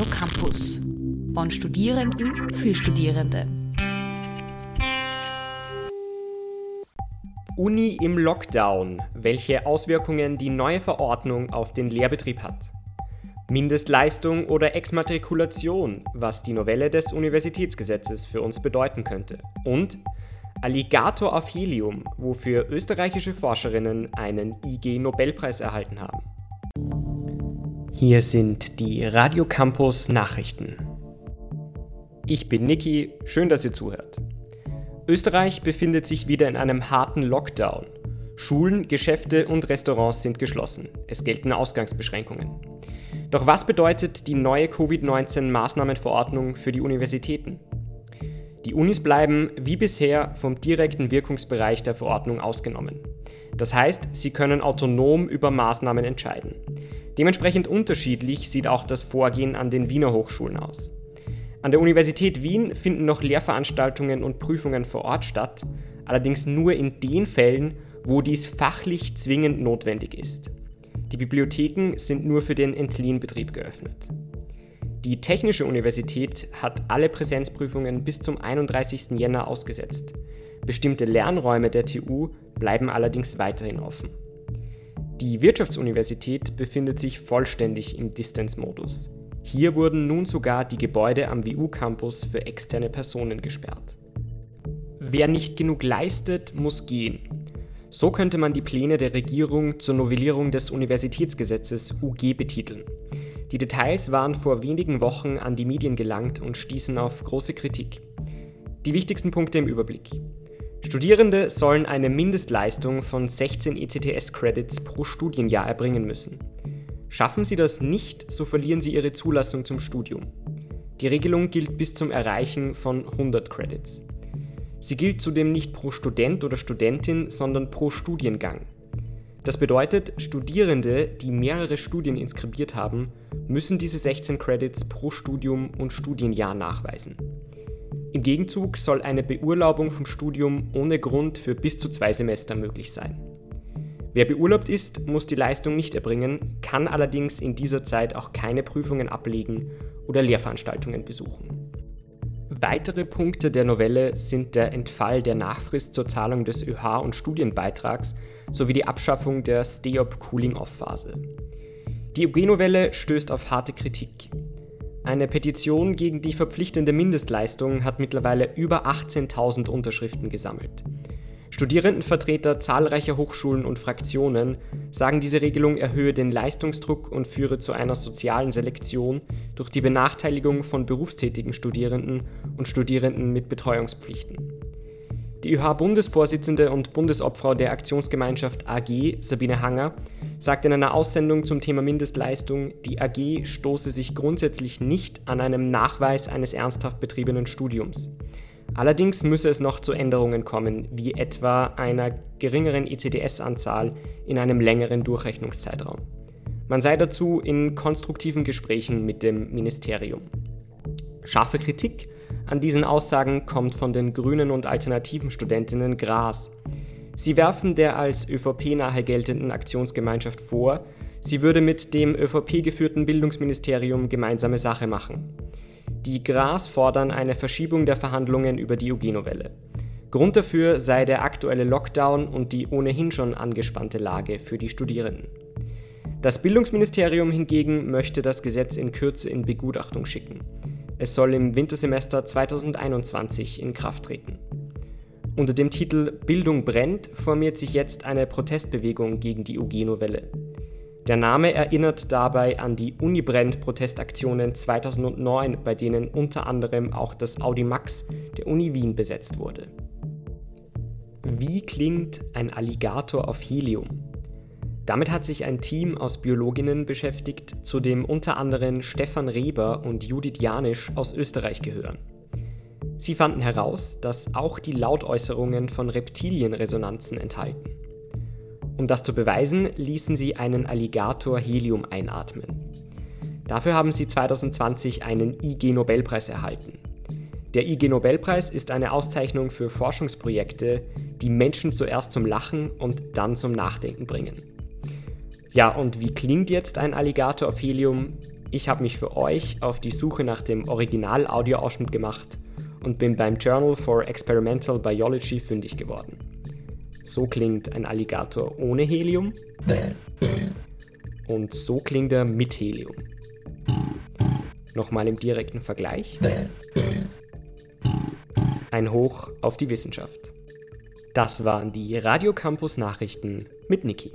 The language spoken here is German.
UGENO Campus. Von Studierenden für Studierende. Uni im Lockdown. Welche Auswirkungen die neue Verordnung auf den Lehrbetrieb hat. Mindestleistung oder Exmatrikulation, was die Novelle des Universitätsgesetzes für uns bedeuten könnte. Und Alligator auf Helium, wofür österreichische Forscherinnen einen IG-Nobelpreis erhalten haben. Hier sind die Radio Campus Nachrichten. Ich bin Niki, schön, dass ihr zuhört. Österreich befindet sich wieder in einem harten Lockdown. Schulen, Geschäfte und Restaurants sind geschlossen. Es gelten Ausgangsbeschränkungen. Doch was bedeutet die neue Covid-19-Maßnahmenverordnung für die Universitäten? Die Unis bleiben wie bisher vom direkten Wirkungsbereich der Verordnung ausgenommen. Das heißt, sie können autonom über Maßnahmen entscheiden. Dementsprechend unterschiedlich sieht auch das Vorgehen an den Wiener Hochschulen aus. An der Universität Wien finden noch Lehrveranstaltungen und Prüfungen vor Ort statt, allerdings nur in den Fällen, wo dies fachlich zwingend notwendig ist. Die Bibliotheken sind nur für den Entlehnbetrieb geöffnet. Die Technische Universität hat alle Präsenzprüfungen bis zum 31. Jänner ausgesetzt. Bestimmte Lernräume der TU bleiben allerdings weiterhin offen. Die Wirtschaftsuniversität befindet sich vollständig im Distance-Modus. Hier wurden nun sogar die Gebäude am WU-Campus für externe Personen gesperrt. Wer nicht genug leistet, muss gehen. So könnte man die Pläne der Regierung zur Novellierung des Universitätsgesetzes UG betiteln. Die Details waren vor wenigen Wochen an die Medien gelangt und stießen auf große Kritik. Die wichtigsten Punkte im Überblick. Studierende sollen eine Mindestleistung von 16 ECTS-Credits pro Studienjahr erbringen müssen. Schaffen sie das nicht, so verlieren sie ihre Zulassung zum Studium. Die Regelung gilt bis zum Erreichen von 100 Credits. Sie gilt zudem nicht pro Student oder Studentin, sondern pro Studiengang. Das bedeutet, Studierende, die mehrere Studien inskribiert haben, müssen diese 16 Credits pro Studium und Studienjahr nachweisen. Im Gegenzug soll eine Beurlaubung vom Studium ohne Grund für bis zu zwei Semester möglich sein. Wer beurlaubt ist, muss die Leistung nicht erbringen, kann allerdings in dieser Zeit auch keine Prüfungen ablegen oder Lehrveranstaltungen besuchen. Weitere Punkte der Novelle sind der Entfall der Nachfrist zur Zahlung des ÖH- und Studienbeitrags sowie die Abschaffung der Stay-Up-Cooling-Off-Phase. Die UG-Novelle stößt auf harte Kritik. Eine Petition gegen die verpflichtende Mindestleistung hat mittlerweile über 18.000 Unterschriften gesammelt. Studierendenvertreter zahlreicher Hochschulen und Fraktionen sagen, diese Regelung erhöhe den Leistungsdruck und führe zu einer sozialen Selektion durch die Benachteiligung von berufstätigen Studierenden und Studierenden mit Betreuungspflichten. Die ÖH-Bundesvorsitzende und Bundesobfrau der Aktionsgemeinschaft AG, Sabine Hanger, sagt in einer Aussendung zum Thema Mindestleistung, die AG stoße sich grundsätzlich nicht an einem Nachweis eines ernsthaft betriebenen Studiums. Allerdings müsse es noch zu Änderungen kommen, wie etwa einer geringeren ECDS-Anzahl in einem längeren Durchrechnungszeitraum. Man sei dazu in konstruktiven Gesprächen mit dem Ministerium. Scharfe Kritik an diesen Aussagen kommt von den grünen und alternativen Studentinnen Gras. Sie werfen der als ÖVP nahe geltenden Aktionsgemeinschaft vor, sie würde mit dem ÖVP geführten Bildungsministerium gemeinsame Sache machen. Die Gras fordern eine Verschiebung der Verhandlungen über die UG-Novelle. Grund dafür sei der aktuelle Lockdown und die ohnehin schon angespannte Lage für die Studierenden. Das Bildungsministerium hingegen möchte das Gesetz in Kürze in Begutachtung schicken. Es soll im Wintersemester 2021 in Kraft treten. Unter dem Titel Bildung brennt formiert sich jetzt eine Protestbewegung gegen die UG-Novelle. Der Name erinnert dabei an die Unibrand-Protestaktionen 2009, bei denen unter anderem auch das Audi Max der Uni Wien besetzt wurde. Wie klingt ein Alligator auf Helium? Damit hat sich ein Team aus Biologinnen beschäftigt, zu dem unter anderem Stefan Reber und Judith Janisch aus Österreich gehören. Sie fanden heraus, dass auch die Lautäußerungen von Reptilien Resonanzen enthalten. Um das zu beweisen, ließen sie einen Alligator Helium einatmen. Dafür haben sie 2020 einen IG-Nobelpreis erhalten. Der IG-Nobelpreis ist eine Auszeichnung für Forschungsprojekte, die Menschen zuerst zum Lachen und dann zum Nachdenken bringen. Ja, und wie klingt jetzt ein Alligator auf Helium? Ich habe mich für euch auf die Suche nach dem Original-Audioausschnitt gemacht und bin beim Journal for Experimental Biology fündig geworden. So klingt ein Alligator ohne Helium und so klingt er mit Helium. Nochmal im direkten Vergleich. Ein Hoch auf die Wissenschaft. Das waren die Radio Campus Nachrichten mit Niki.